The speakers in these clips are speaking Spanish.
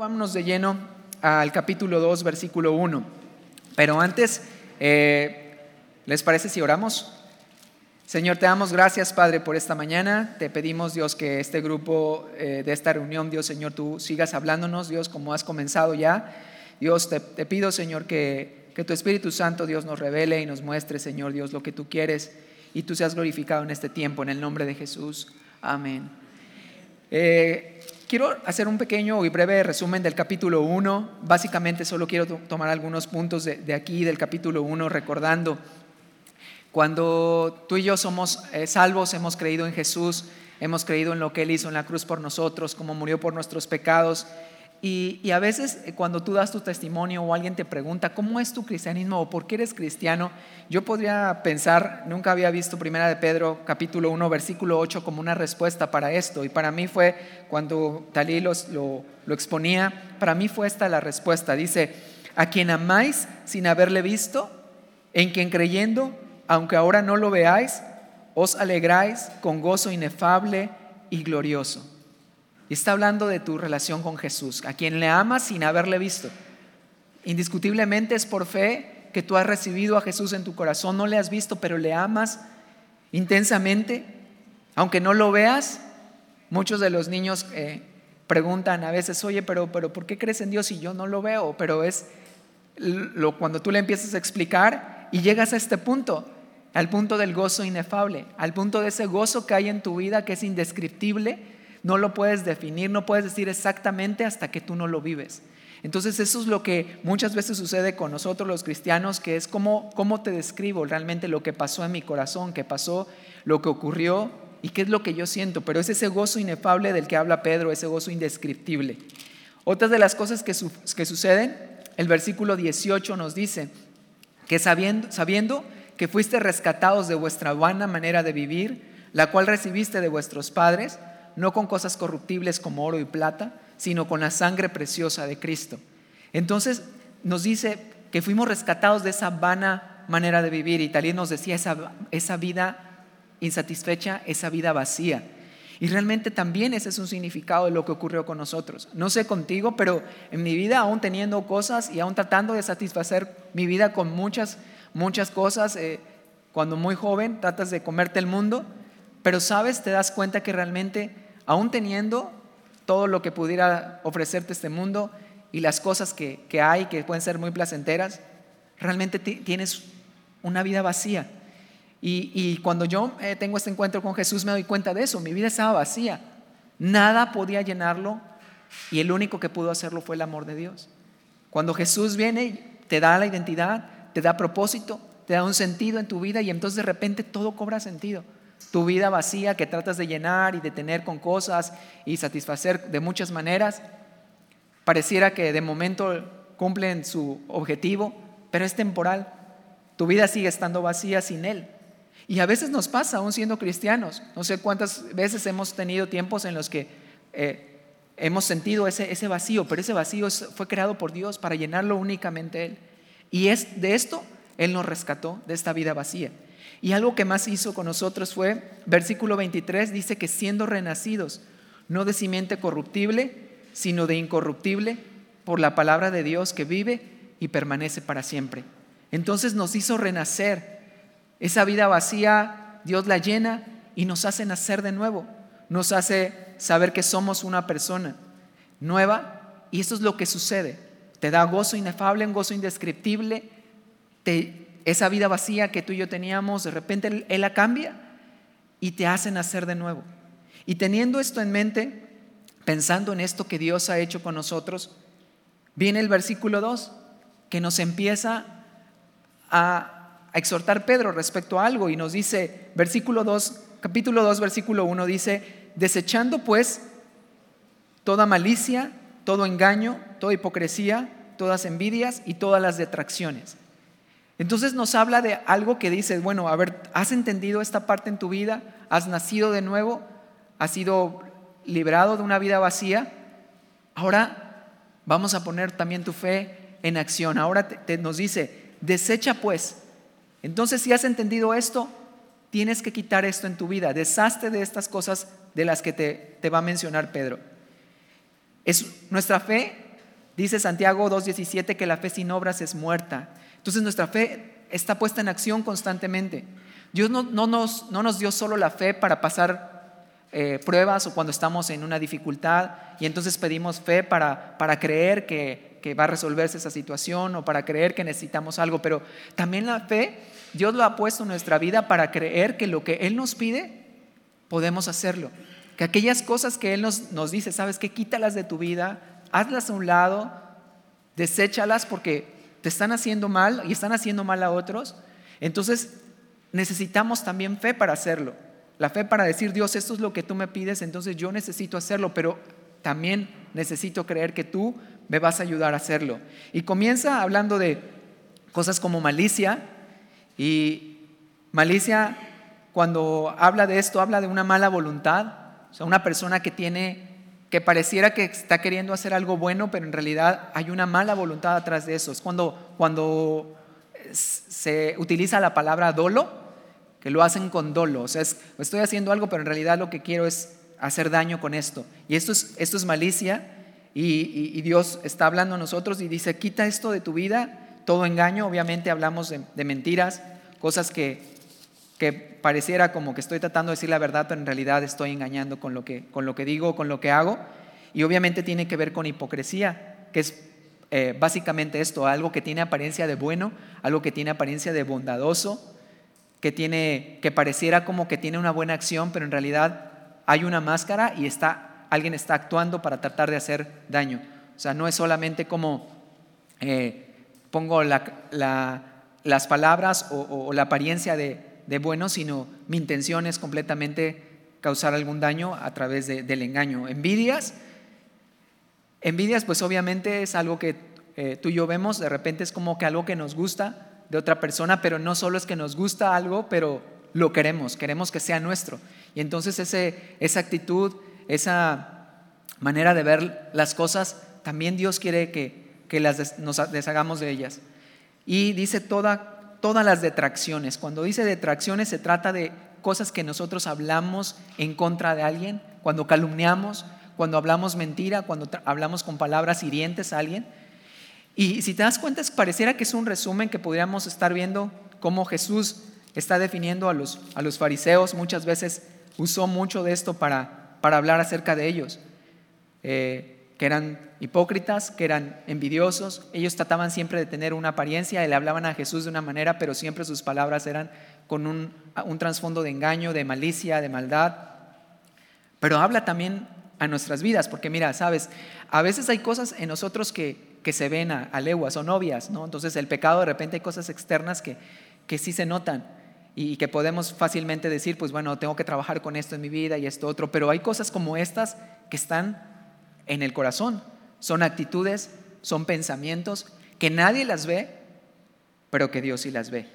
vámonos de lleno al capítulo 2, versículo 1. Pero antes, eh, ¿les parece si oramos? Señor, te damos gracias, Padre, por esta mañana. Te pedimos, Dios, que este grupo eh, de esta reunión, Dios, Señor, tú sigas hablándonos, Dios, como has comenzado ya. Dios, te, pido, Señor, que, que tu Espíritu Santo, Dios, nos revele y nos muestre, Señor, Dios, lo que tú quieres y tú seas glorificado en este tiempo, en el nombre de Jesús. Amén. Eh, quiero hacer un pequeño y breve resumen del capítulo 1. Básicamente solo quiero tomar algunos puntos de, aquí, del capítulo 1, recordando cuando tú y yo somos eh, salvos, hemos creído en Jesús, hemos creído en lo que Él hizo en la cruz por nosotros, como murió por nuestros pecados. Y, a veces eh, cuando tú das tu testimonio o alguien te pregunta, ¿cómo es tu cristianismo o por qué eres cristiano? Yo podría pensar, nunca había visto Primera de Pedro capítulo 1 versículo 8 como una respuesta para esto. Y para mí fue, cuando Talí lo, lo exponía, para mí fue esta la respuesta. Dice, a quien amáis sin haberle visto, en quien creyendo, aunque ahora no lo veáis, os alegráis con gozo inefable y glorioso y está hablando de tu relación con Jesús, a quien le amas sin haberle visto. Indiscutiblemente es por fe que tú has recibido a Jesús en tu corazón, no le has visto, pero le amas intensamente, aunque no lo veas. Muchos de los niños eh, preguntan a veces, oye, pero, pero ¿por qué crees en Dios si yo no lo veo? Pero es lo, cuando tú le empiezas a explicar y llegas a este punto, al punto del gozo inefable, al punto de ese gozo que hay en tu vida que es indescriptible no lo puedes definir, no puedes decir exactamente hasta que tú no lo vives. Entonces eso es lo que muchas veces sucede con nosotros los cristianos, que es cómo, cómo te describo realmente lo que pasó en mi corazón, qué pasó, lo que ocurrió y qué es lo que yo siento. Pero es ese gozo inefable del que habla Pedro, ese gozo indescriptible. Otras de las cosas que, suceden, el versículo 18 nos dice que sabiendo, sabiendo que fuiste rescatados de vuestra vana manera de vivir, la cual recibiste de vuestros padres, no con cosas corruptibles como oro y plata, sino con la sangre preciosa de Cristo. Entonces nos dice que fuimos rescatados de esa vana manera de vivir y también nos decía esa, esa vida insatisfecha, esa vida vacía. Y realmente también ese es un significado de lo que ocurrió con nosotros. No sé contigo, pero en mi vida, aún teniendo cosas y aún tratando de satisfacer mi vida con muchas, muchas cosas, eh, cuando muy joven tratas de comerte el mundo, pero sabes, te das cuenta que realmente, aún teniendo todo lo que pudiera ofrecerte este mundo y las cosas que, hay que pueden ser muy placenteras, realmente tienes una vida vacía. Y, cuando yo eh, tengo este encuentro con Jesús me doy cuenta de eso, mi vida estaba vacía, nada podía llenarlo y el único que pudo hacerlo fue el amor de Dios. Cuando Jesús viene, te da la identidad, te da propósito, te da un sentido en tu vida y entonces de repente todo cobra sentido tu vida vacía que tratas de llenar y de tener con cosas y satisfacer de muchas maneras, pareciera que de momento cumplen su objetivo, pero es temporal. Tu vida sigue estando vacía sin Él. Y a veces nos pasa, aún siendo cristianos. No sé cuántas veces hemos tenido tiempos en los que eh, hemos sentido ese, ese vacío, pero ese vacío fue creado por Dios para llenarlo únicamente Él. Y es de esto Él nos rescató, de esta vida vacía. Y algo que más hizo con nosotros fue, versículo 23 dice que siendo renacidos, no de simiente corruptible, sino de incorruptible, por la palabra de Dios que vive y permanece para siempre. Entonces nos hizo renacer. Esa vida vacía, Dios la llena y nos hace nacer de nuevo. Nos hace saber que somos una persona nueva y eso es lo que sucede. Te da gozo inefable, un gozo indescriptible, te esa vida vacía que tú y yo teníamos, de repente Él, la cambia y te hace nacer de nuevo. Y teniendo esto en mente, pensando en esto que Dios ha hecho con nosotros, viene el versículo 2 que nos empieza a, exhortar Pedro respecto a algo y nos dice, versículo 2, capítulo 2, versículo 1 dice, desechando pues toda malicia, todo engaño, toda hipocresía, todas envidias y todas las detracciones entonces nos habla de algo que dice, bueno, a ver, ¿has entendido esta parte en tu vida? ¿Has nacido de nuevo? ¿Has sido librado de una vida vacía? Ahora vamos a poner también tu fe en acción. Ahora te, nos dice, desecha pues. Entonces si has entendido esto, tienes que quitar esto en tu vida. Deshazte de estas cosas de las que te, te va a mencionar Pedro. Es, nuestra fe Dice Santiago 2.17 que la fe sin obras es muerta. Entonces nuestra fe está puesta en acción constantemente. Dios no, nos, no nos, dio solo la fe para pasar eh, pruebas o cuando estamos en una dificultad y entonces pedimos fe para, para creer que, que va a resolverse esa situación o para creer que necesitamos algo, pero también la fe Dios lo ha puesto en nuestra vida para creer que lo que Él nos pide, podemos hacerlo. Que aquellas cosas que Él nos, nos dice, sabes que quítalas de tu vida, hazlas a un lado, deséchalas porque te están haciendo mal y están haciendo mal a otros. Entonces necesitamos también fe para hacerlo. La fe para decir, Dios, esto es lo que tú me pides, entonces yo necesito hacerlo, pero también necesito creer que tú me vas a ayudar a hacerlo. Y comienza hablando de cosas como malicia. Y malicia, cuando habla de esto, habla de una mala voluntad. O sea, una persona que tiene que pareciera que está queriendo hacer algo bueno, pero en realidad hay una mala voluntad atrás de eso. Es cuando, cuando se utiliza la palabra dolo, que lo hacen con dolo. O sea, estoy haciendo algo, pero en realidad lo que quiero es hacer daño con esto. Y esto es, esto es malicia y, y, Dios está hablando a nosotros y dice, quita esto de tu vida, todo engaño. Obviamente hablamos de, de mentiras, cosas que, que pareciera como que estoy tratando de decir la verdad, pero en realidad estoy engañando con lo que, con lo que digo, con lo que hago. Y obviamente tiene que ver con hipocresía, que es eh, básicamente esto, algo que tiene apariencia de bueno, algo que tiene apariencia de bondadoso, que, tiene, que pareciera como que tiene una buena acción, pero en realidad hay una máscara y está, alguien está actuando para tratar de hacer daño. O sea, no es solamente como eh, pongo las palabras o la apariencia de, de bueno, sino mi intención es completamente causar algún daño a través del engaño. Envidias, envidias pues obviamente es algo que eh, tú y yo vemos, de repente es como que algo que nos gusta de otra persona, pero no solo es que nos gusta algo, pero lo queremos, queremos que sea nuestro. Y entonces ese, esa actitud, esa manera de ver las cosas, también Dios quiere que, que las nos deshagamos de ellas. Y dice toda todas las detracciones. Cuando dice detracciones se trata de cosas que nosotros hablamos en contra de alguien, cuando calumniamos, cuando hablamos mentira, cuando hablamos con palabras hirientes a alguien. Y si te das cuenta, pareciera que es un resumen que podríamos estar viendo cómo Jesús está definiendo a los, a los fariseos. Muchas veces usó mucho de esto para, para hablar acerca de ellos. Eh, que eran hipócritas, que eran envidiosos. Ellos trataban siempre de tener una apariencia y le hablaban a Jesús de una manera, pero siempre sus palabras eran con un, trasfondo de engaño, de malicia, de maldad. Pero habla también a nuestras vidas, porque mira, sabes, a veces hay cosas en nosotros que, que se ven a, leguas, son obvias, ¿no? Entonces el pecado de repente hay cosas externas que, que sí se notan y que podemos fácilmente decir, pues bueno, tengo que trabajar con esto en mi vida y esto otro, pero hay cosas como estas que están en el corazón. Son actitudes, son pensamientos que nadie las ve, pero que Dios sí las ve.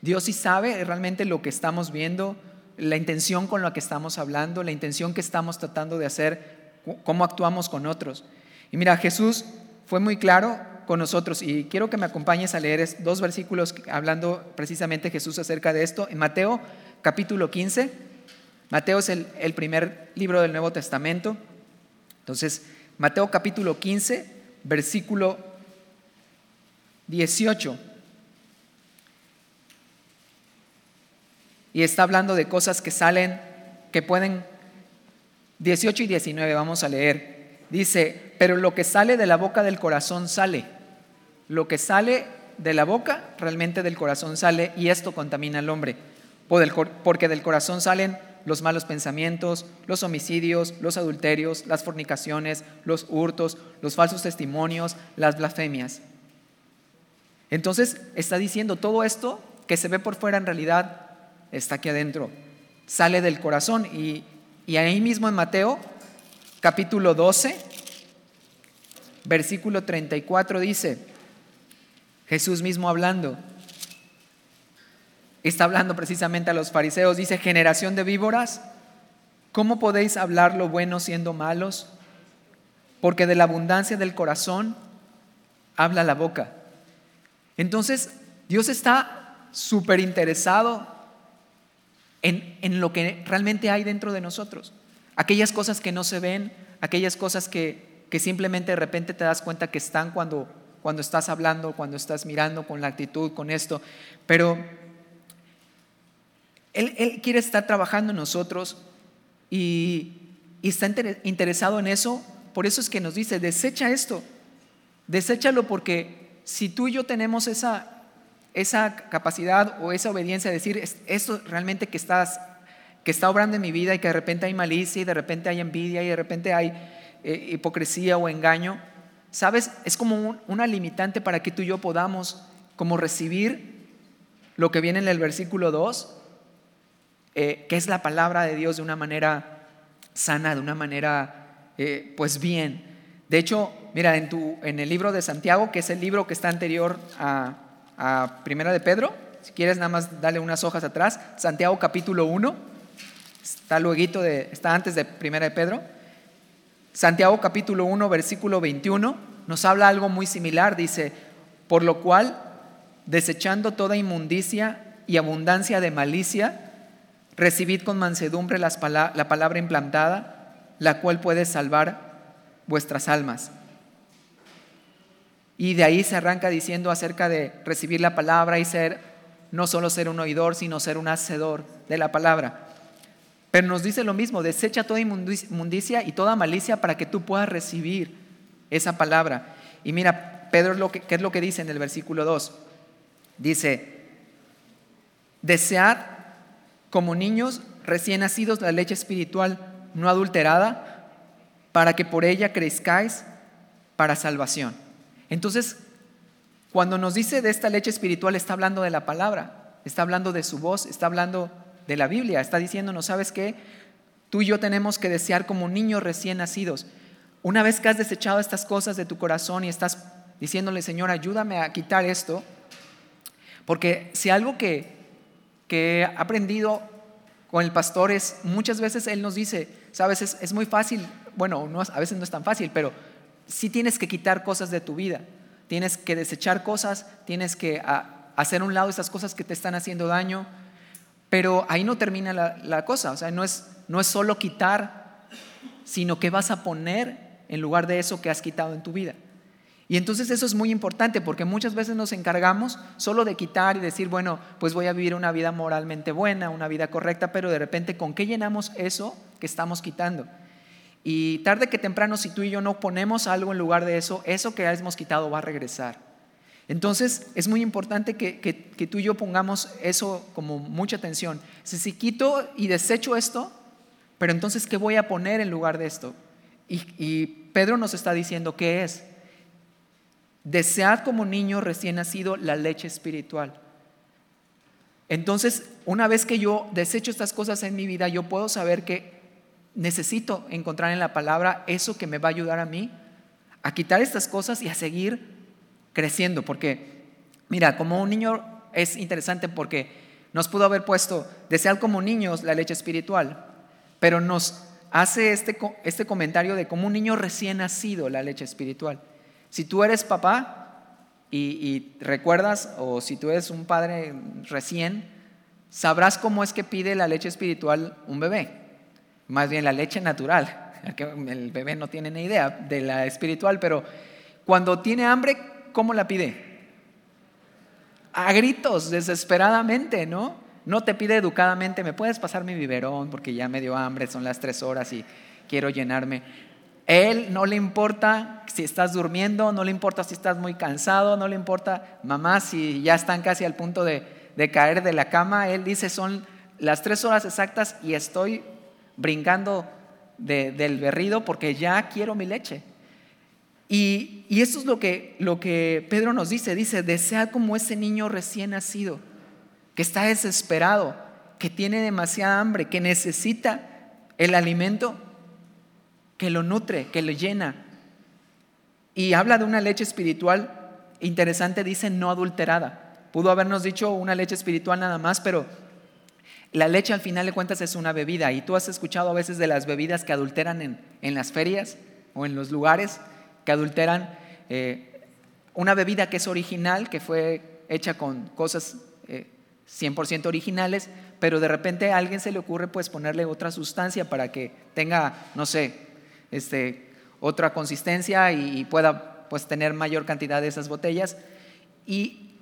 Dios sí sabe realmente lo que estamos viendo, la intención con la que estamos hablando, la intención que estamos tratando de hacer, cómo actuamos con otros. Y mira, Jesús fue muy claro con nosotros y quiero que me acompañes a leer dos versículos hablando precisamente Jesús acerca de esto. En Mateo capítulo 15, Mateo es el, el primer libro del Nuevo Testamento. Entonces, Mateo capítulo 15, versículo 18. Y está hablando de cosas que salen, que pueden, 18 y 19 vamos a leer. Dice, pero lo que sale de la boca del corazón sale. Lo que sale de la boca realmente del corazón sale y esto contamina al hombre. Porque del corazón salen los malos pensamientos, los homicidios, los adulterios, las fornicaciones, los hurtos, los falsos testimonios, las blasfemias. Entonces está diciendo todo esto que se ve por fuera en realidad está aquí adentro, sale del corazón. Y, y ahí mismo en Mateo capítulo 12, versículo 34 dice, Jesús mismo hablando, está hablando precisamente a los fariseos. Dice, generación de víboras, ¿cómo podéis hablar lo bueno siendo malos? Porque de la abundancia del corazón habla la boca. Entonces, Dios está súper interesado en, en, lo que realmente hay dentro de nosotros. Aquellas cosas que no se ven, aquellas cosas que, que simplemente de repente te das cuenta que están cuando, cuando estás hablando, cuando estás mirando con la actitud, con esto. Pero Él, quiere estar trabajando en nosotros y, está interesado en eso. Por eso es que nos dice, desecha esto, deséchalo porque si tú y yo tenemos esa, capacidad o esa obediencia de decir, esto realmente que está obrando en mi vida y que de repente hay malicia y de repente hay envidia y de repente hay eh, hipocresía o engaño, ¿sabes? Es como una limitante para que tú y yo podamos como recibir lo que viene en el versículo 2, eh, que es la palabra de Dios de una manera sana, de una manera eh, pues bien. De hecho, mira, en, tu, en el libro de Santiago, que es el libro que está anterior a, Primera de Pedro, si quieres nada más dale unas hojas atrás, Santiago capítulo 1, Está luego de, está antes de Primera de Pedro. Santiago capítulo 1, versículo 21, nos habla algo muy similar. Dice, por lo cual, desechando toda inmundicia y abundancia de malicia, recibid con mansedumbre la palabra implantada, la cual puede salvar vuestras almas. Y de ahí se arranca diciendo acerca de recibir la palabra y ser, no solo ser un oidor, sino ser un hacedor de la palabra. Pero nos dice lo mismo, desecha toda inmundicia y toda malicia para que tú puedas recibir esa palabra. Y mira, Pedro, ¿qué es lo que dice en el versículo 2? Dice, desead como niños recién nacidos la leche espiritual no adulterada, para que por ella crezcáis para salvación. Entonces, cuando nos dice de esta leche espiritual, está hablando de la palabra, está hablando de su voz, está hablando de la Biblia. Está diciéndonos, ¿sabes qué? Tú y yo tenemos que desear como niños recién nacidos. Una vez que has desechado estas cosas de tu corazón y estás diciéndole, Señor, ayúdame a quitar esto, porque si algo que, que he aprendido con el pastor es, muchas veces él nos dice, sabes, es, muy fácil, bueno, no, a veces no es tan fácil, pero sí tienes que quitar cosas de tu vida, tienes que desechar cosas, tienes que hacer un lado esas cosas que te están haciendo daño, pero ahí no termina la, cosa, o sea, no es, no es solo quitar, sino que vas a poner en lugar de eso que has quitado en tu vida. Y entonces eso es muy importante porque muchas veces nos encargamos solo de quitar y decir, bueno, pues voy a vivir una vida moralmente buena, una vida correcta, pero de repente, ¿con qué llenamos eso que estamos quitando? Y tarde que temprano, si tú y yo no ponemos algo en lugar de eso, eso que hemos quitado va a regresar. Entonces es muy importante que, tú y yo pongamos eso como mucha atención. Si, si quito y desecho esto, pero entonces ¿qué voy a poner en lugar de esto? Y, y Pedro nos está diciendo qué es. Desead como niño recién nacido la leche espiritual. Entonces, una vez que yo desecho estas cosas en mi vida, yo puedo saber que necesito encontrar en la palabra eso que me va a ayudar a mí a quitar estas cosas y a seguir creciendo, porque mira, como un niño es interesante porque nos pudo haber puesto, desear como niños la leche espiritual, pero nos hace este, este comentario de como un niño recién nacido la leche espiritual. Si tú eres papá y, recuerdas, o si tú eres un padre recién, sabrás cómo es que pide la leche espiritual un bebé, más bien la leche natural. El bebé no tiene ni idea de la espiritual, pero cuando tiene hambre, ¿cómo la pide? A gritos, desesperadamente, ¿no? No te pide educadamente, ¿me puedes pasar mi biberón porque ya me dio hambre, son las tres horas y quiero llenarme? Él no le importa si estás durmiendo, no le importa si estás muy cansado, no le importa, mamá, si ya están casi al punto de, caer de la cama. Él dice, son las tres horas exactas y estoy brincando del berrido porque ya quiero mi leche. Y, esto es lo que Pedro nos dice, dice, desea como ese niño recién nacido, que está desesperado, que tiene demasiada hambre, que necesita el alimento que lo nutre, que lo llena. Y habla de una leche espiritual interesante, dice no adulterada. Pudo habernos dicho una leche espiritual nada más, pero la leche al final de cuentas es una bebida. Y tú has escuchado a veces de las bebidas que adulteran en, en las ferias o en los lugares que adulteran eh, una bebida que es original, que fue hecha con cosas 100% eh, originales, pero de repente a alguien se le ocurre pues ponerle otra sustancia para que tenga, no sé, este, otra consistencia y, pueda pues tener mayor cantidad de esas botellas. Y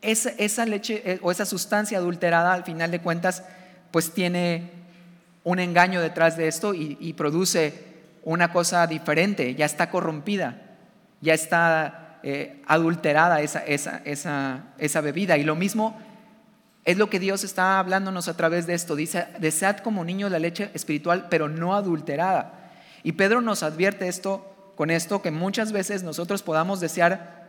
esa, leche eh, o esa sustancia adulterada al final de cuentas pues tiene un engaño detrás de esto y, produce una cosa diferente, ya está corrompida, ya está eh, adulterada esa, esa, esa, esa bebida. Y lo mismo es lo que Dios está hablándonos a través de esto. Dice, desead como niños la leche espiritual, pero no adulterada. Y Pedro nos advierte esto con esto, que muchas veces nosotros podamos desear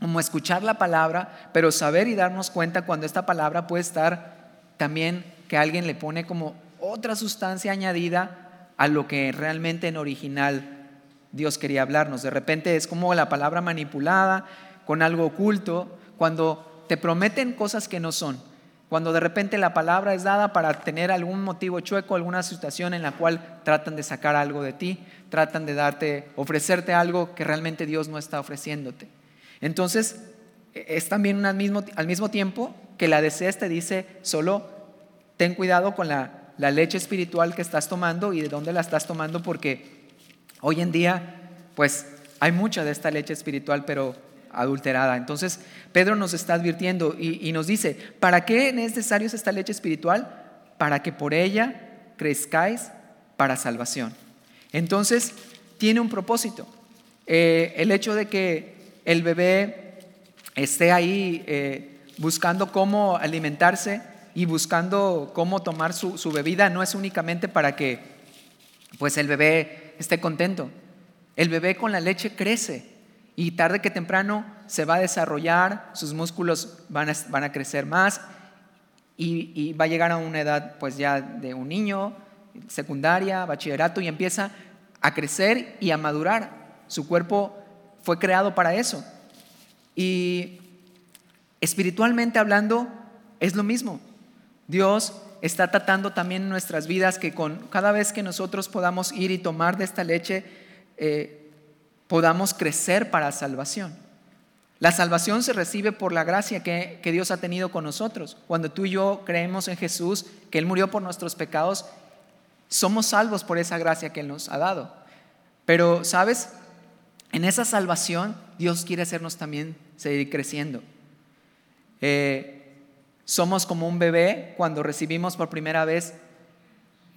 como escuchar la palabra, pero saber y darnos cuenta cuando esta palabra puede estar también que alguien le pone como otra sustancia añadida a lo que realmente en original Dios quería hablarnos. De repente es como la palabra manipulada con algo oculto, cuando te prometen cosas que no son. Cuando de repente la palabra es dada para tener algún motivo chueco, alguna situación en la cual tratan de sacar algo de ti, tratan de darte, ofrecerte algo que realmente Dios no está ofreciéndote. Entonces, es también al mismo, al mismo tiempo que la deseas te dice, solo ten cuidado con la, la leche espiritual que estás tomando y de dónde la estás tomando, porque hoy en día, pues hay mucha de esta leche espiritual, pero adulterada. Entonces, Pedro nos está advirtiendo y, nos dice, ¿para qué es necesario esta leche espiritual? Para que por ella crezcáis para salvación. Entonces, tiene un propósito. Eh, el hecho de que el bebé esté ahí eh, buscando cómo alimentarse y buscando cómo tomar su, su bebida no es únicamente para que pues el bebé esté contento. El bebé con la leche crece y tarde que temprano se va a desarrollar, sus músculos van a, van a crecer más y, va a llegar a una edad pues ya de un niño, secundaria, bachillerato y empieza a crecer y a madurar. Su cuerpo fue creado para eso. Y espiritualmente hablando es lo mismo. Dios está tratando también nuestras vidas que con cada vez que nosotros podamos ir y tomar de esta leche, eh, podamos crecer para salvación. La salvación se recibe por la gracia que, Dios ha tenido con nosotros. Cuando tú y yo creemos en Jesús, que Él murió por nuestros pecados, somos salvos por esa gracia que Él nos ha dado. Pero, ¿sabes? En esa salvación Dios quiere hacernos también seguir creciendo. Eh, somos como un bebé cuando recibimos por primera vez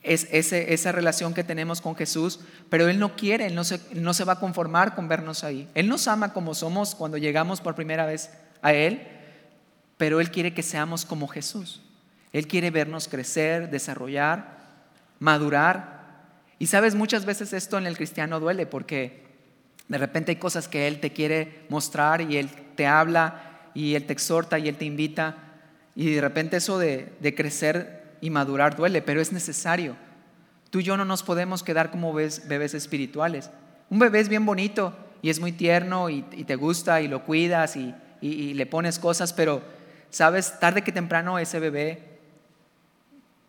es esa relación que tenemos con Jesús, pero Él no quiere, Él no se, no se va a conformar con vernos ahí. Él nos ama como somos cuando llegamos por primera vez a Él, pero Él quiere que seamos como Jesús. Él quiere vernos crecer, desarrollar, madurar. Y sabes, muchas veces esto en el cristiano duele porque de repente hay cosas que Él te quiere mostrar y Él te habla y Él te exhorta y Él te invita. Y de repente eso de, de crecer y madurar duele, pero es necesario. Tú y yo no nos podemos quedar como bebés, espirituales. Un bebé es bien bonito y es muy tierno y, te gusta y lo cuidas y, le pones cosas, pero sabes, tarde que temprano ese bebé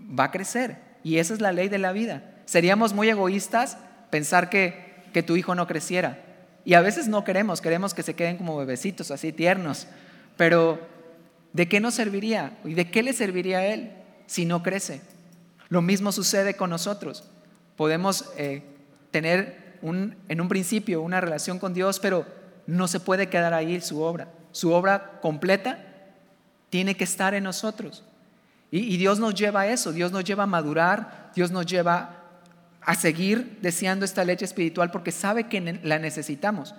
va a crecer y esa es la ley de la vida. Seríamos muy egoístas pensar que, que tu hijo no creciera. Y a veces no queremos, queremos que se queden como bebecitos, así tiernos. Pero ¿de qué nos serviría? ¿Y de qué le serviría a él? Si no crece. Lo mismo sucede con nosotros. Podemos eh, tener en un principio una relación con Dios, pero no se puede quedar ahí su obra. Su obra completa tiene que estar en nosotros. Y, Dios nos lleva a eso, Dios nos lleva a madurar, Dios nos lleva a seguir deseando esta leche espiritual porque sabe que la necesitamos.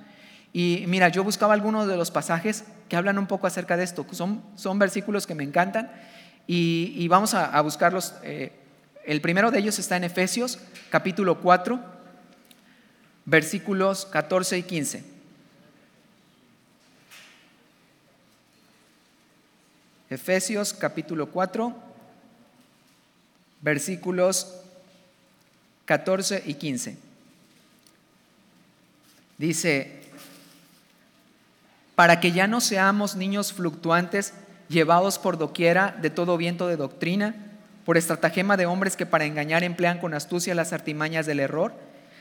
Y mira, yo buscaba algunos de los pasajes que hablan un poco acerca de esto. Son, son versículos que me encantan y, vamos a, buscarlos. Eh, el primero de ellos está en Efesios capítulo 4, versículos 14 y 15. Efesios capítulo 4, versículos 14 y 15. Dice, para que ya no seamos niños fluctuantes llevados por doquiera de todo viento de doctrina, por estratagema de hombres que para engañar emplean con astucia las artimañas del error,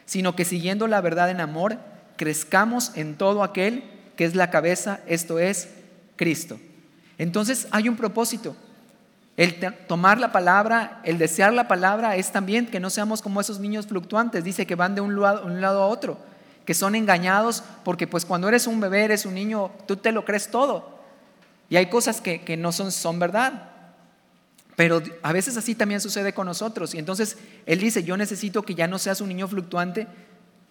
sino que siguiendo la verdad en amor, crezcamos en todo aquel que es la cabeza, esto es Cristo. Entonces hay un propósito. El tomar la palabra, el desear la palabra es también que no seamos como esos niños fluctuantes, dice que van de un lado, un lado a otro, que son engañados porque pues cuando eres un bebé, eres un niño, tú te lo crees todo. Y hay cosas que, que no son, son verdad. Pero a veces así también sucede con nosotros. Y entonces Él dice, yo necesito que ya no seas un niño fluctuante,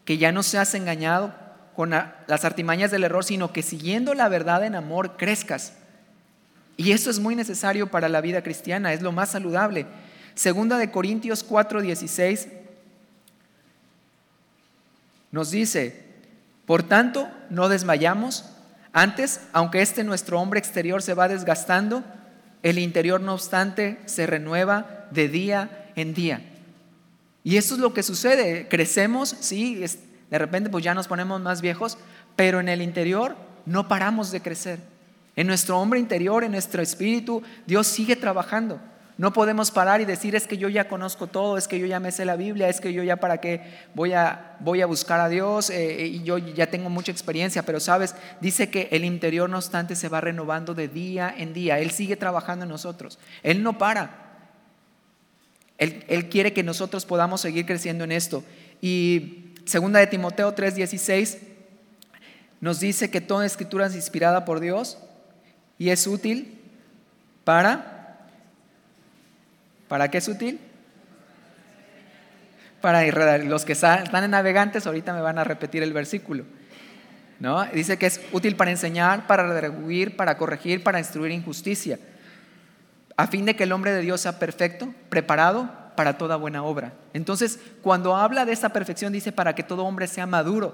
que ya no seas engañado con las artimañas del error, sino que siguiendo la verdad en amor crezcas. Y eso es muy necesario para la vida cristiana, es lo más saludable. Segunda de Corintios 4:16 nos dice, por tanto, no desmayamos. Antes, aunque este nuestro hombre exterior se va desgastando, el interior no obstante se renueva de día en día. Y eso es lo que sucede, crecemos, sí, de repente pues ya nos ponemos más viejos, pero en el interior no paramos de crecer. En nuestro hombre interior, en nuestro espíritu, Dios sigue trabajando. No podemos parar y decir es que yo ya conozco todo, es que yo ya me sé la Biblia, es que yo ya para qué voy a, voy a buscar a Dios eh, y yo ya tengo mucha experiencia, pero sabes, dice que el interior no obstante se va renovando de día en día, Él sigue trabajando en nosotros, Él no para, Él, Él quiere que nosotros podamos seguir creciendo en esto. Y segunda de Timoteo 3:16 nos dice que toda escritura es inspirada por Dios y es útil para... ¿Para qué es útil? Para los que están en navegantes ahorita me van a repetir el versículo. ¿no? Dice que es útil para enseñar, para redarguir, para corregir, para instruir injusticia, a fin de que el hombre de Dios sea perfecto, preparado para toda buena obra. Entonces, cuando habla de esa perfección, dice para que todo hombre sea maduro.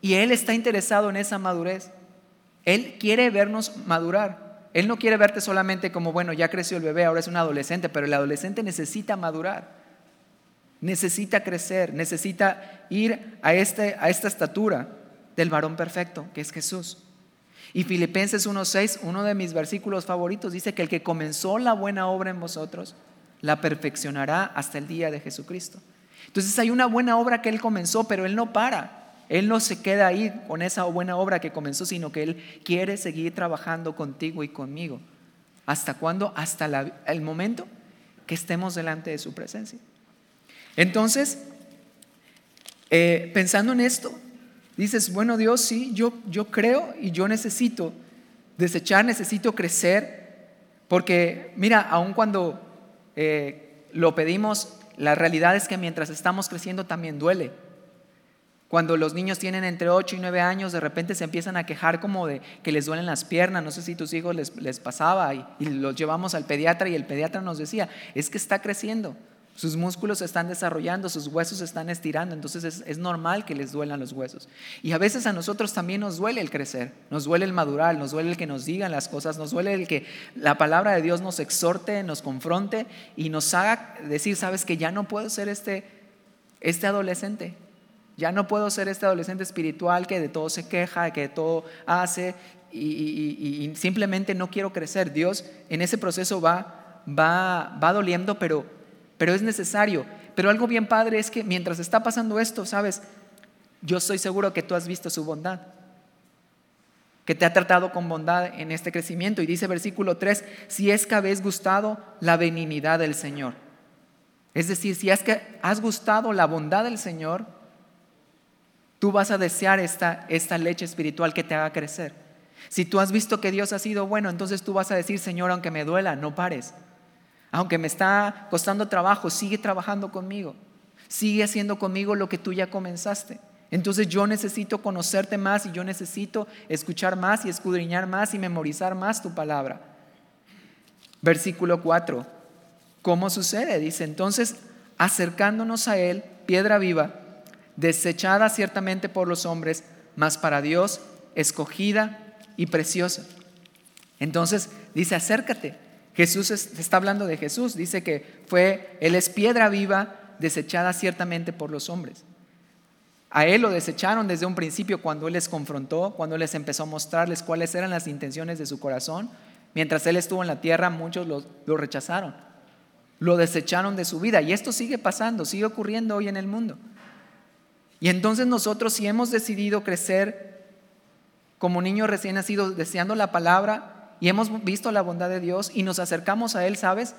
Y Él está interesado en esa madurez. Él quiere vernos madurar. Él no quiere verte solamente como, bueno, ya creció el bebé, ahora es un adolescente, pero el adolescente necesita madurar, necesita crecer, necesita ir a, este, a esta estatura del varón perfecto, que es Jesús. Y Filipenses 1.6, uno de mis versículos favoritos, dice que el que comenzó la buena obra en vosotros, la perfeccionará hasta el día de Jesucristo. Entonces hay una buena obra que Él comenzó, pero Él no para. Él no se queda ahí con esa buena obra que comenzó, sino que Él quiere seguir trabajando contigo y conmigo. ¿Hasta cuándo? Hasta el momento que estemos delante de su presencia. Entonces, eh, pensando en esto, dices, bueno Dios, sí, yo, yo creo y yo necesito desechar, necesito crecer, porque mira, aun cuando eh, lo pedimos, la realidad es que mientras estamos creciendo también duele. Cuando los niños tienen entre 8 y 9 años, de repente se empiezan a quejar como de que les duelen las piernas. No sé si tus hijos les, pasaba y, los llevamos al pediatra y el pediatra nos decía, es que está creciendo, sus músculos se están desarrollando, sus huesos se están estirando, entonces es, es, normal que les duelan los huesos. Y a veces a nosotros también nos duele el crecer, nos duele el madurar, nos duele el que nos digan las cosas, nos duele el que la palabra de Dios nos exhorte, nos confronte y nos haga decir, sabes que ya no puedo ser este, este adolescente, ya no puedo ser este adolescente espiritual que de todo se queja, que de todo hace y, simplemente no quiero crecer. Dios en ese proceso va, va, va doliendo, pero, pero es necesario. Pero algo bien padre es que mientras está pasando esto, sabes, yo estoy seguro que tú has visto su bondad, que te ha tratado con bondad en este crecimiento. Y dice versículo 3, si es que habéis gustado la benignidad del Señor. Es decir, si es que has gustado la bondad del Señor, Tú vas a desear esta, esta leche espiritual que te haga crecer. Si tú has visto que Dios ha sido bueno, entonces tú vas a decir, Señor, aunque me duela, no pares. Aunque me está costando trabajo, sigue trabajando conmigo. Sigue haciendo conmigo lo que tú ya comenzaste. Entonces yo necesito conocerte más y yo necesito escuchar más y escudriñar más y memorizar más tu palabra. Versículo 4. ¿Cómo sucede? Dice, entonces, acercándonos a Él, piedra viva, desechada ciertamente por los hombres, mas para Dios escogida y preciosa. Entonces dice, acércate. Jesús está hablando de Jesús, dice que fue, Él es piedra viva, desechada ciertamente por los hombres. A Él lo desecharon desde un principio cuando Él les confrontó, cuando Él les empezó a mostrarles cuáles eran las intenciones de su corazón. Mientras Él estuvo en la tierra, muchos lo, lo rechazaron, lo desecharon de su vida. Y esto sigue pasando, sigue ocurriendo hoy en el mundo. Y entonces nosotros si hemos decidido crecer como niños recién nacidos, deseando la palabra y hemos visto la bondad de Dios y nos acercamos a Él, ¿sabes?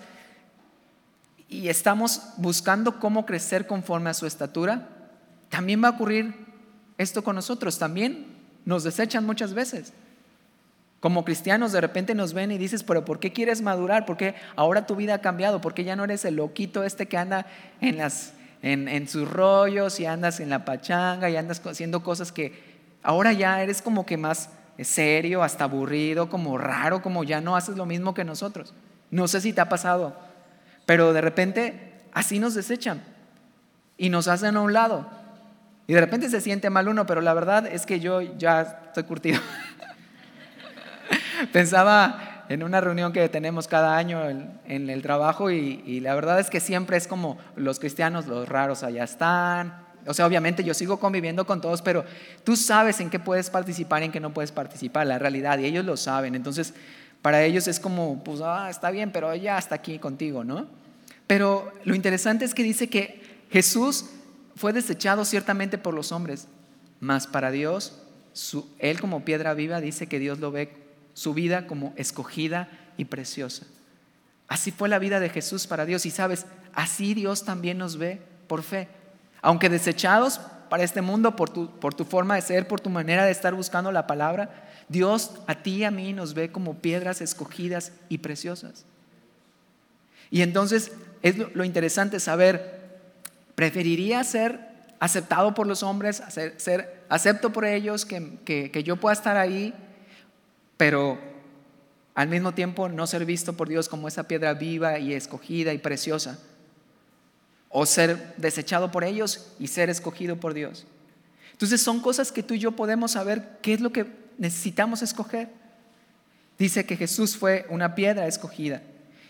Y estamos buscando cómo crecer conforme a su estatura, también va a ocurrir esto con nosotros. También nos desechan muchas veces. Como cristianos de repente nos ven y dices, pero ¿por qué quieres madurar? ¿Por qué ahora tu vida ha cambiado? ¿Por qué ya no eres el loquito este que anda en, las, en, en sus rollos y andas en la pachanga y andas haciendo cosas que ahora ya eres como que más serio, hasta aburrido, como raro, como ya no haces lo mismo que nosotros? No sé si te ha pasado, pero de repente así nos desechan y nos hacen a un lado. Y de repente se siente mal uno, pero la verdad es que yo ya estoy curtido. Pensaba en una reunión que tenemos cada año en, el trabajo y, la verdad es que siempre es como los cristianos, los raros allá están. O sea, obviamente yo sigo conviviendo con todos, pero tú sabes en qué puedes participar y en qué no puedes participar, la realidad, y ellos lo saben. Entonces, para ellos es como, pues, ah, está bien, pero ya está aquí contigo, ¿no? Pero lo interesante es que dice que Jesús fue desechado ciertamente por los hombres, mas para Dios, Él como piedra viva dice que Dios lo ve su vida como escogida y preciosa. Así fue la vida de Jesús para Dios y sabes, así Dios también nos ve por fe. Aunque desechados para este mundo por tu, por tu forma de ser, por tu manera de estar buscando la palabra, Dios a ti y a mí nos ve como piedras escogidas y preciosas. Y entonces es lo, interesante saber, ¿preferiría ser aceptado por los hombres, ser, acepto por ellos, que, que yo pueda estar ahí pero al mismo tiempo no ser visto por Dios como esa piedra viva y escogida y preciosa, o ser desechado por ellos y ser escogido por Dios. Entonces son cosas que tú y yo podemos saber qué es lo que necesitamos escoger. Dice que Jesús fue una piedra escogida.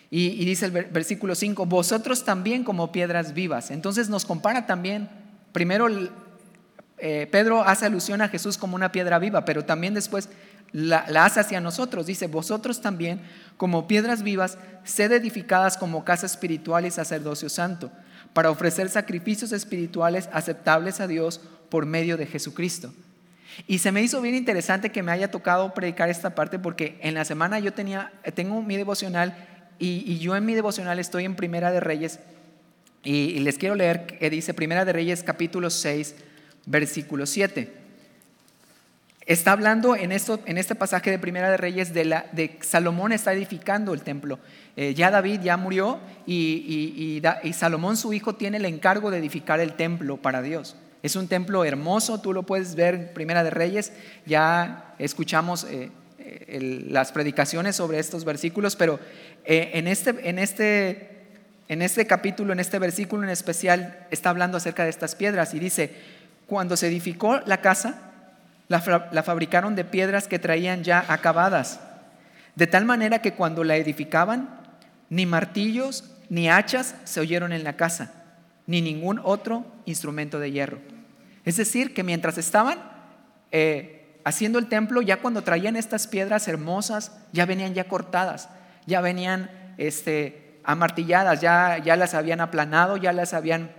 Y, dice el versículo 5, vosotros también como piedras vivas. Entonces nos compara también, primero eh, Pedro hace alusión a Jesús como una piedra viva, pero también después la, hace hacia nosotros. Dice, vosotros también, como piedras vivas, sed edificadas como casa espiritual y sacerdocio santo, para ofrecer sacrificios espirituales aceptables a Dios por medio de Jesucristo. Y se me hizo bien interesante que me haya tocado predicar esta parte porque en la semana yo tenía, tengo mi devocional y, yo en mi devocional estoy en Primera de Reyes y, les quiero leer que dice Primera de Reyes capítulo 6, versículo 7 está hablando en, esto, en este pasaje de Primera de Reyes de, Salomón está edificando el templo. Eh, ya David ya murió y, y, Salomón su hijo tiene el encargo de edificar el templo para Dios. Es un templo hermoso, tú lo puedes ver en Primera de Reyes, ya escuchamos eh, eh, las predicaciones sobre estos versículos, pero en, este, en, este, en este capítulo, en este versículo en especial, está hablando acerca de estas piedras y dice, cuando se edificó la casa, la, fabricaron de piedras que traían ya acabadas, de tal manera que cuando la edificaban, ni martillos ni hachas se oyeron en la casa, ni ningún otro instrumento de hierro. Es decir, que mientras estaban eh, haciendo el templo, ya cuando traían estas piedras hermosas, ya venían ya cortadas, ya venían este, amartilladas, ya, ya las habían aplanado, ya las habían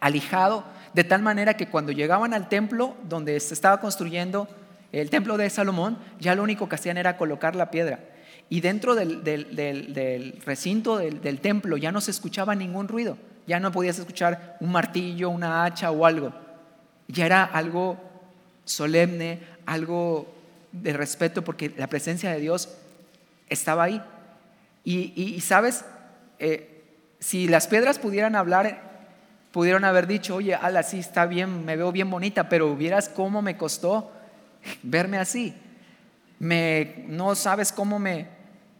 alijado de tal manera que cuando llegaban al templo donde se estaba construyendo el templo de Salomón, ya lo único que hacían era colocar la piedra. Y dentro del, recinto del, templo ya no se escuchaba ningún ruido, ya no podías escuchar un martillo, una hacha o algo. Ya era algo solemne, algo de respeto, porque la presencia de Dios estaba ahí. Y, sabes, eh, si las piedras pudieran hablar, Pudieron haber dicho, oye, ala, sí está bien, me veo bien bonita, pero vieras cómo me costó verme así. Me, no sabes cómo me,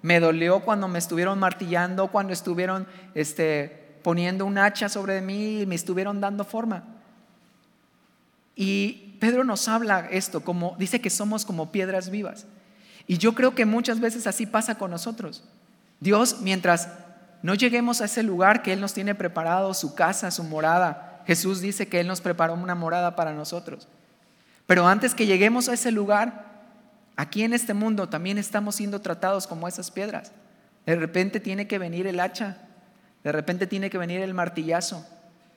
me dolió cuando me estuvieron martillando, cuando estuvieron este, poniendo un hacha sobre mí y me estuvieron dando forma. Y Pedro nos habla esto, como dice que somos como piedras vivas. Y yo creo que muchas veces así pasa con nosotros. Dios, mientras no lleguemos a ese lugar que Él nos tiene preparado, su casa, su morada. Jesús dice que Él nos preparó una morada para nosotros. Pero antes que lleguemos a ese lugar, aquí en este mundo también estamos siendo tratados como esas piedras. De repente tiene que venir el hacha, de repente tiene que venir el martillazo,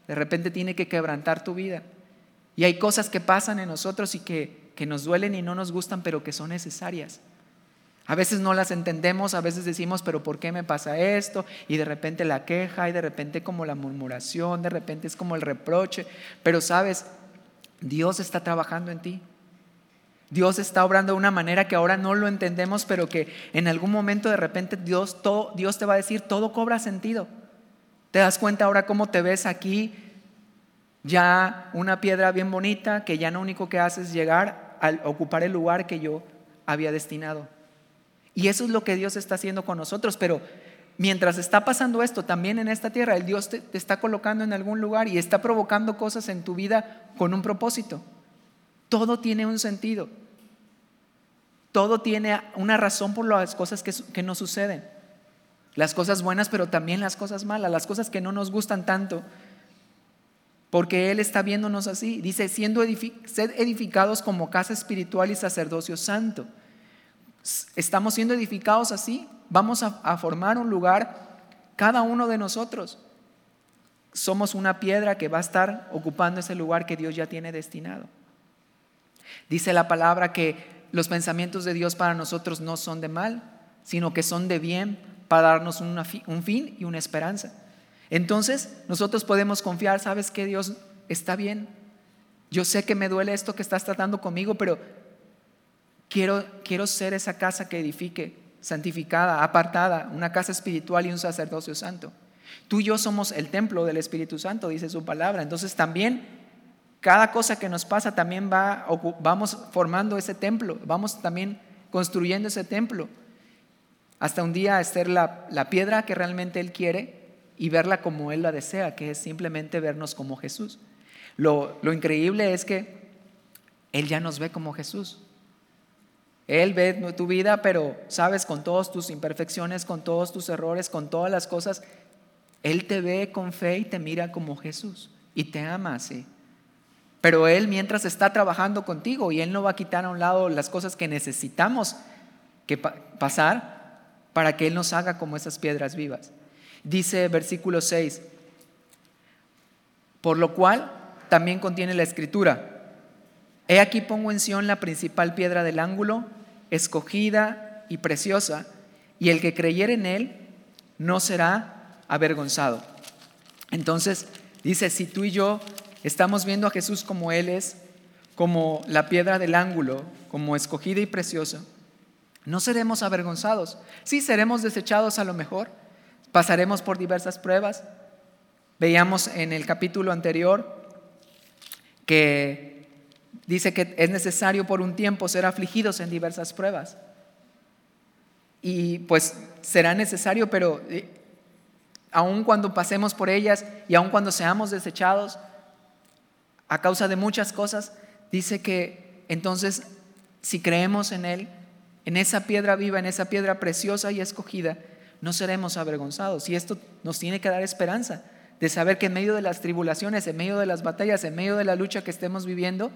de repente tiene que quebrantar tu vida. Y hay cosas que pasan en nosotros y que, que nos duelen y no nos gustan, pero que son necesarias. A veces no las entendemos, a veces decimos, pero ¿por qué me pasa esto? Y de repente la queja, y de repente como la murmuración, de repente es como el reproche. Pero sabes, Dios está trabajando en ti. Dios está obrando de una manera que ahora no lo entendemos, pero que en algún momento de repente Dios, todo, Dios te va a decir, todo cobra sentido. Te das cuenta ahora cómo te ves aquí, ya una piedra bien bonita, que ya lo único que hace es llegar a ocupar el lugar que yo había destinado. Y eso es lo que Dios está haciendo con nosotros, pero mientras está pasando esto también en esta tierra, el Dios te, está colocando en algún lugar y está provocando cosas en tu vida con un propósito. Todo tiene un sentido. Todo tiene una razón por las cosas que, que nos suceden. Las cosas buenas, pero también las cosas malas, las cosas que no nos gustan tanto. Porque Él está viéndonos así. Dice, siendo sed edificados como casa espiritual y sacerdocio santo. Estamos siendo edificados así. Vamos a formar un lugar, cada uno de nosotros. Somos una piedra que va a estar ocupando ese lugar que Dios ya tiene destinado. Dice la palabra que los pensamientos de Dios para nosotros no son de mal, sino que son de bien para darnos un fin y una esperanza. Entonces nosotros podemos confiar, sabes que Dios está bien. Yo sé que me duele esto que estás tratando conmigo, pero quiero, quiero ser esa casa que edifique, santificada, apartada, una casa espiritual y un sacerdocio santo. Tú y yo somos el templo del Espíritu Santo, dice su palabra. Entonces también cada cosa que nos pasa también va, vamos formando ese templo, vamos también construyendo ese templo. Hasta un día ser la, la piedra que realmente Él quiere y verla como Él la desea, que es simplemente vernos como Jesús. Lo, lo increíble es que Él ya nos ve como Jesús. Él ve tu vida, pero sabes, con todas tus imperfecciones, con todos tus errores, con todas las cosas, Él te ve con fe y te mira como Jesús y te ama así. Pero Él mientras está trabajando contigo y Él no va a quitar a un lado las cosas que necesitamos que pasar para que Él nos haga como esas piedras vivas. Dice versículo 6, por lo cual también contiene la escritura. He aquí pongo en Sión la principal piedra del ángulo, escogida y preciosa, y el que creyere en él no será avergonzado. Entonces dice, si tú y yo estamos viendo a Jesús como Él es, como la piedra del ángulo, como escogida y preciosa, no seremos avergonzados. Sí, seremos desechados a lo mejor, pasaremos por diversas pruebas. Veíamos en el capítulo anterior que dice que es necesario por un tiempo ser afligidos en diversas pruebas. Y pues será necesario, pero eh, aun cuando pasemos por ellas y aun cuando seamos desechados, a causa de muchas cosas, dice que entonces si creemos en Él, en esa piedra viva, en esa piedra preciosa y escogida, no seremos avergonzados. Y esto nos tiene que dar esperanza de saber que en medio de las tribulaciones, en medio de las batallas, en medio de la lucha que estemos viviendo,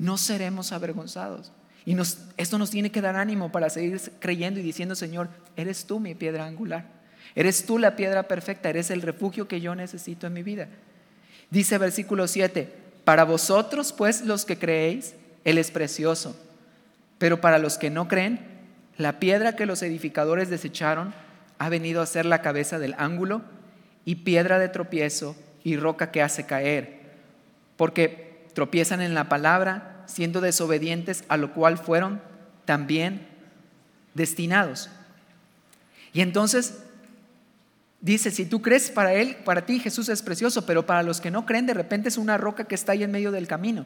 no seremos avergonzados. Y esto nos tiene que dar ánimo para seguir creyendo y diciendo, Señor, eres tú mi piedra angular. Eres tú la piedra perfecta, eres el refugio que yo necesito en mi vida. Dice versículo 7, para vosotros, pues, los que creéis, Él es precioso. Pero para los que no creen, la piedra que los edificadores desecharon ha venido a ser la cabeza del ángulo y piedra de tropiezo y roca que hace caer. Porque tropiezan en la palabra, siendo desobedientes, a lo cual fueron también destinados. Y entonces Dice, si tú crees para él, para ti Jesús es precioso, pero para los que no creen, de repente es una roca que está ahí en medio del camino.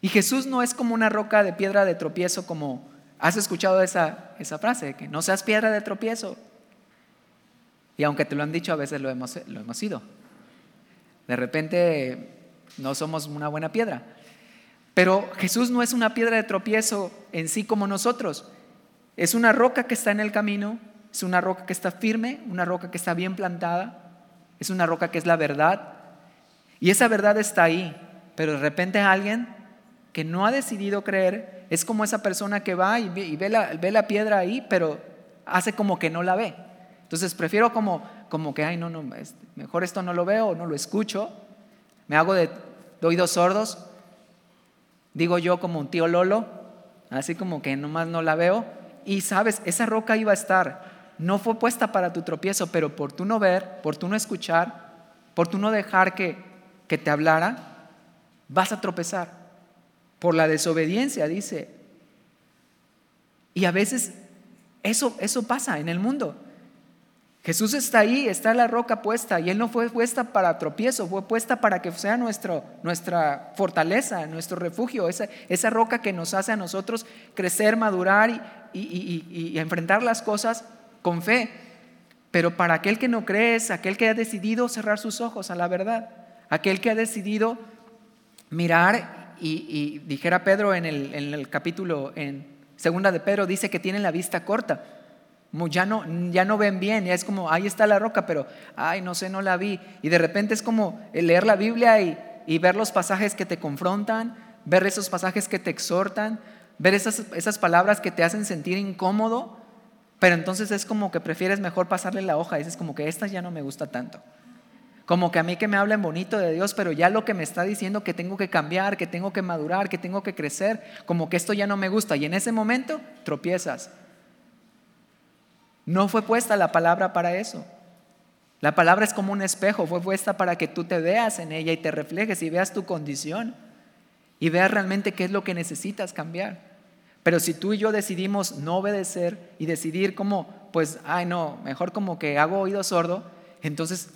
Y Jesús no es como una roca de piedra de tropiezo, como has escuchado esa, esa frase, que no seas piedra de tropiezo. Y aunque te lo han dicho, a veces lo hemos, lo hemos sido. De repente no somos una buena piedra. Pero Jesús no es una piedra de tropiezo en sí como nosotros. Es una roca que está en el camino es una roca que está firme, una roca que está bien plantada, es una roca que es la verdad. Y esa verdad está ahí, pero de repente alguien que no ha decidido creer es como esa persona que va y ve, la, piedra ahí, pero hace como que no la ve. Entonces prefiero como, como que, ay, no, no, mejor esto no lo veo, no lo escucho, me hago de, oídos sordos, digo yo como un tío Lolo, así como que nomás no la veo, y sabes, esa roca iba a estar, no fue puesta para tu tropiezo, pero por tu no ver, por tu no escuchar, por tu no dejar que, que te hablara, vas a tropezar. por la desobediencia, dice. Y a veces eso, eso pasa en el mundo. Jesús está ahí, está la roca puesta y Él no fue puesta para tropiezo, fue puesta para que sea nuestra fortaleza, nuestro refugio, esa, esa roca que nos hace a nosotros crecer, madurar y, y enfrentar las cosas con fe. Pero para aquel que no cree es aquel que ha decidido cerrar sus ojos a la verdad, aquel que ha decidido mirar y, dijera Pedro en el, en el capítulo, en segunda de Pedro, dice que tienen la vista corta ya no, ya no ven bien, ya es como, ahí está la roca, pero, ay, no sé, no la vi. Y de repente es como leer la Biblia y, y ver los pasajes que te confrontan, ver esos pasajes que te exhortan, ver esas, esas palabras que te hacen sentir incómodo, pero entonces es como que prefieres mejor pasarle la hoja, dices como que esta ya no me gusta tanto. Como que a mí que me hablen bonito de Dios, pero ya lo que me está diciendo que tengo que cambiar, que tengo que madurar, que tengo que crecer, como que esto ya no me gusta. Y en ese momento tropiezas no fue puesta la palabra para eso. La palabra es como un espejo, fue puesta para que tú te veas en ella y te reflejes y veas tu condición y veas realmente qué es lo que necesitas cambiar. Pero si tú y yo decidimos no obedecer y decidir como, pues, ay no, mejor como que hago oído sordo, entonces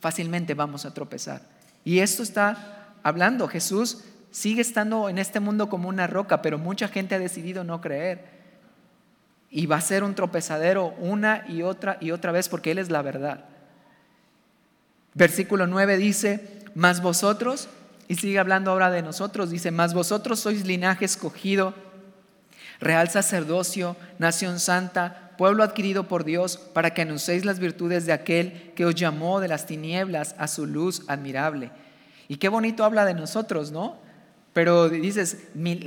fácilmente vamos a tropezar. Y esto está hablando, Jesús sigue estando en este mundo como una roca, pero mucha gente ha decidido no creer. Y va a ser un tropezadero una y otra y otra vez porque Él es la verdad. Versículo 9 dice, mas vosotros, y sigue hablando ahora de nosotros, dice, mas vosotros sois linaje escogido, real sacerdocio, nación santa, pueblo adquirido por Dios, para que anunciéis las virtudes de aquel que os llamó de las tinieblas a su luz admirable. Y qué bonito habla de nosotros, ¿no? Pero dices,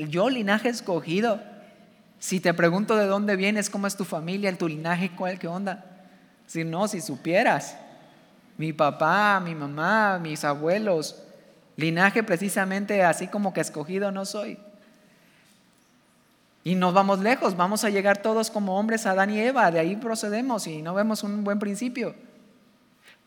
yo linaje escogido, si te pregunto de dónde vienes, cómo es tu familia, tu linaje, cuál, qué onda. Si no, si supieras, mi papá, mi mamá, mis abuelos, linaje precisamente así como que escogido no soy. Y nos vamos lejos, vamos a llegar todos como hombres a Adán y Eva, de ahí procedemos y no vemos un buen principio.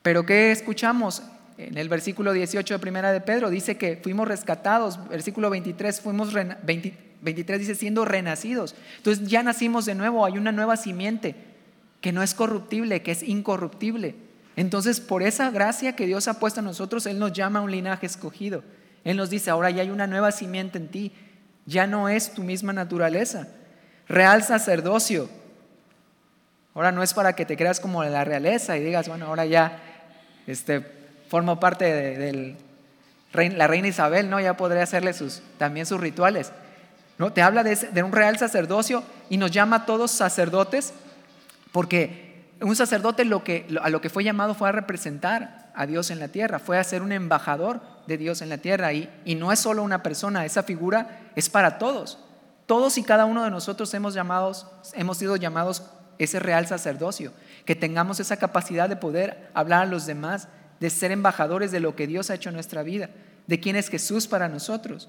Pero ¿qué escuchamos? En el versículo 18 de Primera de Pedro dice que fuimos rescatados, versículo 23, fuimos 23 dice siendo renacidos. Entonces ya nacimos de nuevo, hay una nueva simiente que no es corruptible, que es incorruptible. Entonces por esa gracia que Dios ha puesto en nosotros, Él nos llama a un linaje escogido. Él nos dice, ahora ya hay una nueva simiente en ti, ya no es tu misma naturaleza. Real sacerdocio. Ahora no es para que te creas como la realeza y digas, bueno, ahora ya este, formo parte de, la reina Isabel, ¿no? Ya podré hacerle sus, también sus rituales. ¿no? Te habla de, un real sacerdocio y nos llama a todos sacerdotes porque un sacerdote a lo que fue llamado fue a representar a Dios en la tierra, fue a ser un embajador de Dios en la tierra y, y no es solo una persona, esa figura es para todos. Todos y cada uno de nosotros hemos, llamados, hemos sido llamados ese real sacerdocio, que tengamos esa capacidad de poder hablar a los demás, de ser embajadores de lo que Dios ha hecho en nuestra vida, de quién es Jesús para nosotros.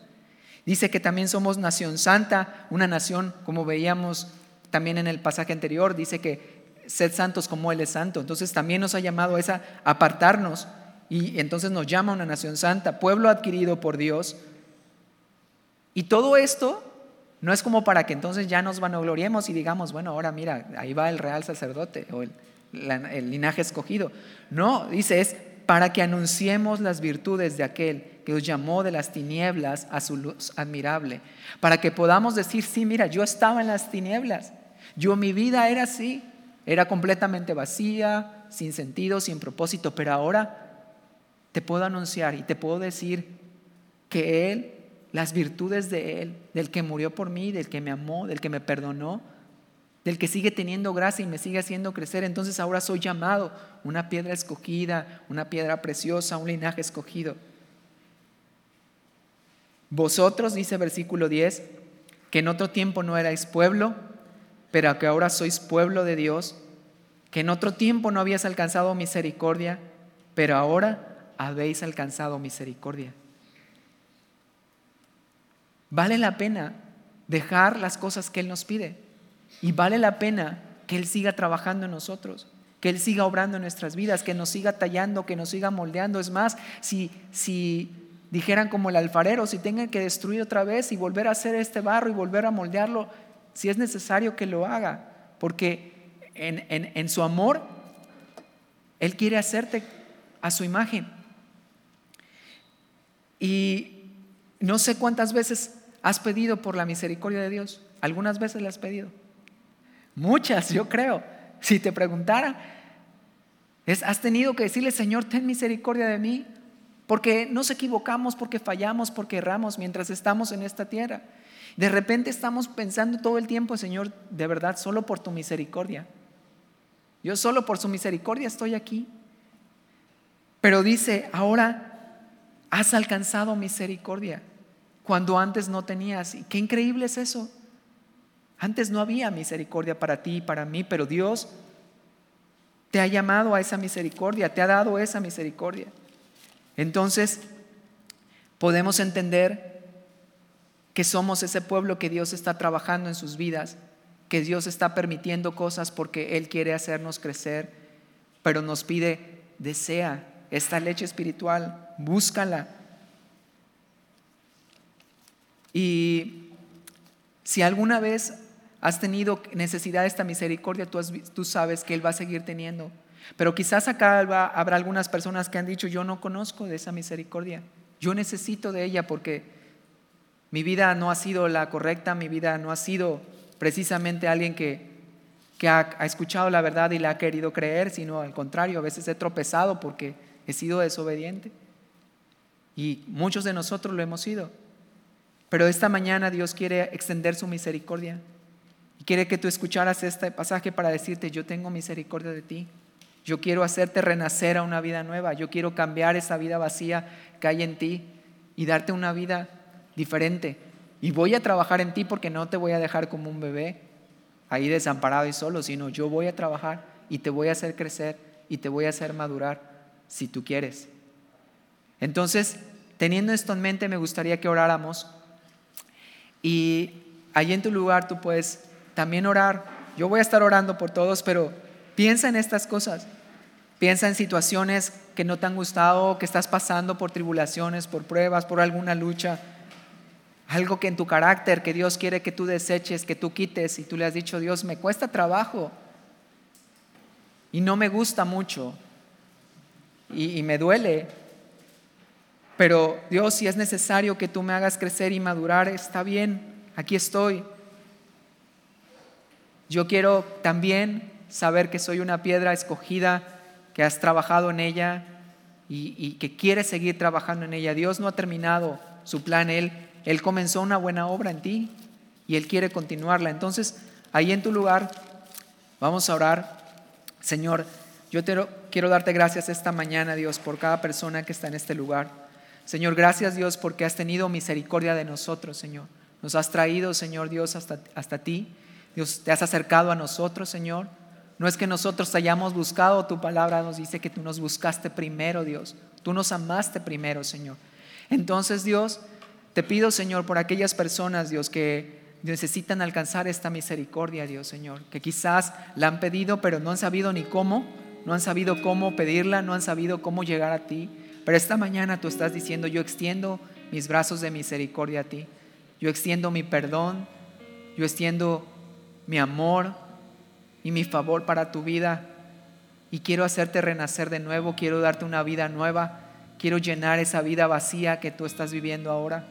Dice que también somos nación santa, una nación, como veíamos también en el pasaje anterior, dice que sed santos como Él es santo. Entonces también nos ha llamado a esa apartarnos y entonces nos llama una nación santa, pueblo adquirido por Dios. Y todo esto no es como para que entonces ya nos vanagloriemos y digamos, bueno, ahora mira, ahí va el real sacerdote o el, el linaje escogido. No, dice, es para que anunciemos las virtudes de aquel que os llamó de las tinieblas a su luz admirable, para que podamos decir, sí, mira, yo estaba en las tinieblas, yo mi vida era así, era completamente vacía, sin sentido, sin propósito, pero ahora te puedo anunciar y te puedo decir que Él, las virtudes de Él, del que murió por mí, del que me amó, del que me perdonó, del que sigue teniendo gracia y me sigue haciendo crecer, entonces ahora soy llamado una piedra escogida, una piedra preciosa, un linaje escogido. Vosotros, dice versículo 10, que en otro tiempo no erais pueblo, pero que ahora sois pueblo de Dios, que en otro tiempo no habías alcanzado misericordia, pero ahora habéis alcanzado misericordia. Vale la pena dejar las cosas que Él nos pide y vale la pena que Él siga trabajando en nosotros, que Él siga obrando en nuestras vidas, que nos siga tallando, que nos siga moldeando. Es más, si, si dijeran como el alfarero, si tengan que destruir otra vez y volver a hacer este barro y volver a moldearlo, si es necesario que lo haga, porque en, en su amor, Él quiere hacerte a su imagen. Y no sé cuántas veces has pedido por la misericordia de Dios. Algunas veces le has pedido. Muchas, yo creo. Si te preguntara, has tenido que decirle, Señor, ten misericordia de mí, porque nos equivocamos, porque fallamos, porque erramos mientras estamos en esta tierra. De repente estamos pensando todo el tiempo, Señor, de verdad, solo por tu misericordia. Yo solo por su misericordia estoy aquí. Pero dice, ahora has alcanzado misericordia cuando antes no tenías. Y qué increíble es eso. Antes no había misericordia para ti y para mí, pero Dios te ha llamado a esa misericordia, te ha dado esa misericordia. Entonces, podemos entender que somos ese pueblo que Dios está trabajando en sus vidas, que Dios está permitiendo cosas porque Él quiere hacernos crecer, pero nos pide, desea esta leche espiritual, búscala. Y si alguna vez has tenido necesidad de esta misericordia, tú, sabes que Él va a seguir teniendo. Pero quizás acá habrá algunas personas que han dicho, yo no conozco de esa misericordia, yo necesito de ella porque mi vida no ha sido la correcta, mi vida no ha sido precisamente alguien que, ha, ha escuchado la verdad y la ha querido creer, sino al contrario, a veces he tropezado porque he sido desobediente. Y muchos de nosotros lo hemos sido. Pero esta mañana Dios quiere extender su misericordia quiere que tú escucharas este pasaje para decirte, yo tengo misericordia de ti. Yo quiero hacerte renacer a una vida nueva. Yo quiero cambiar esa vida vacía que hay en ti y darte una vida diferente. Y voy a trabajar en ti porque no te voy a dejar como un bebé ahí desamparado y solo, sino yo voy a trabajar y te voy a hacer crecer y te voy a hacer madurar si tú quieres. Entonces, teniendo esto en mente, me gustaría que oráramos y ahí en tu lugar tú puedes también orar. Yo voy a estar orando por todos, pero piensa en estas cosas. Piensa en situaciones que no te han gustado, que estás pasando por tribulaciones, por pruebas, por alguna lucha. Algo que en tu carácter, que Dios quiere que tú deseches, que tú quites, y tú le has dicho, Dios, me cuesta trabajo y no me gusta mucho y, y me duele. Pero Dios, si es necesario que tú me hagas crecer y madurar, está bien, aquí estoy. Yo quiero también saber que soy una piedra escogida, que has trabajado en ella y, que quieres seguir trabajando en ella. Dios no ha terminado su plan, Él, Él comenzó una buena obra en ti y Él quiere continuarla. Entonces, ahí en tu lugar, vamos a orar. Señor, yo te, quiero darte gracias esta mañana, Dios, por cada persona que está en este lugar. Señor, gracias Dios porque has tenido misericordia de nosotros, Señor. Nos has traído, Señor Dios, hasta, hasta ti. Dios, te has acercado a nosotros, Señor. No es que nosotros hayamos buscado tu palabra, nos dice que tú nos buscaste primero, Dios. Tú nos amaste primero, Señor. Entonces, Dios, te pido, Señor, por aquellas personas, Dios, que necesitan alcanzar esta misericordia, Dios, Señor, que quizás la han pedido, pero no han sabido ni cómo, no han sabido cómo pedirla, no han sabido cómo llegar a ti. Pero esta mañana tú estás diciendo, yo extiendo mis brazos de misericordia a ti. Yo extiendo mi perdón, yo extiendo mi amor y mi favor para tu vida. Y quiero hacerte renacer de nuevo, quiero darte una vida nueva, quiero llenar esa vida vacía que tú estás viviendo ahora.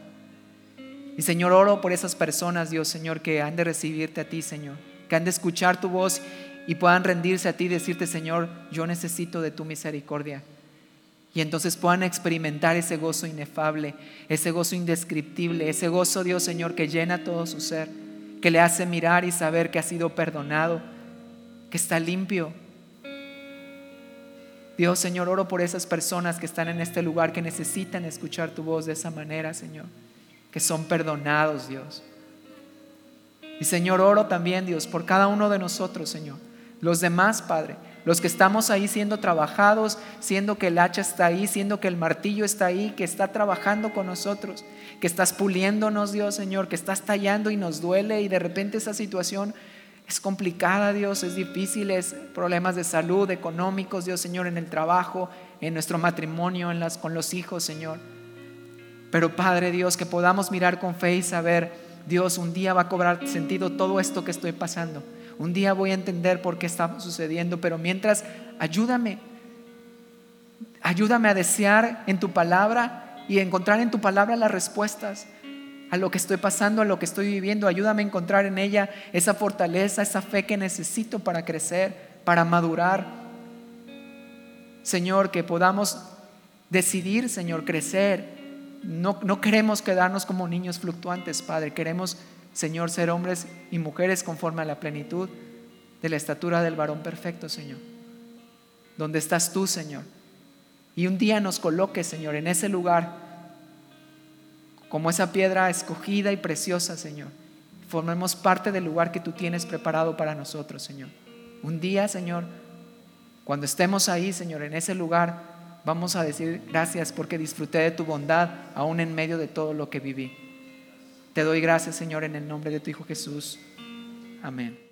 Y Señor, oro por esas personas, Dios Señor, que han de recibirte a ti, Señor, que han de escuchar tu voz y puedan rendirse a ti y decirte, Señor, yo necesito de tu misericordia. Y entonces puedan experimentar ese gozo inefable, ese gozo indescriptible, ese gozo, Dios Señor, que llena todo su ser que le hace mirar y saber que ha sido perdonado, que está limpio. Dios, Señor, oro por esas personas que están en este lugar, que necesitan escuchar tu voz de esa manera, Señor, que son perdonados, Dios. Y Señor, oro también, Dios, por cada uno de nosotros, Señor. Los demás, Padre, los que estamos ahí siendo trabajados, siendo que el hacha está ahí, siendo que el martillo está ahí, que está trabajando con nosotros, que estás puliéndonos, Dios Señor, que estás tallando y nos duele y de repente esa situación es complicada, Dios, es difícil, es problemas de salud, económicos, Dios Señor, en el trabajo, en nuestro matrimonio, en las, con los hijos, Señor. Pero Padre Dios, que podamos mirar con fe y saber, Dios, un día va a cobrar sentido todo esto que estoy pasando. Un día voy a entender por qué está sucediendo, pero mientras, ayúdame. Ayúdame a desear en tu palabra y encontrar en tu palabra las respuestas a lo que estoy pasando, a lo que estoy viviendo. Ayúdame a encontrar en ella esa fortaleza, esa fe que necesito para crecer, para madurar. Señor, que podamos decidir, Señor, crecer. No, no queremos quedarnos como niños fluctuantes, Padre. Queremos, Señor, ser hombres y mujeres conforme a la plenitud de la estatura del varón perfecto, Señor. Donde estás tú, Señor. Y un día nos coloques, Señor, en ese lugar como esa piedra escogida y preciosa, Señor. Formemos parte del lugar que tú tienes preparado para nosotros, Señor. Un día, Señor, cuando estemos ahí, Señor, en ese lugar, vamos a decir gracias porque disfruté de tu bondad aún en medio de todo lo que viví. Te doy gracias, Señor, en el nombre de tu Hijo Jesús. Amén.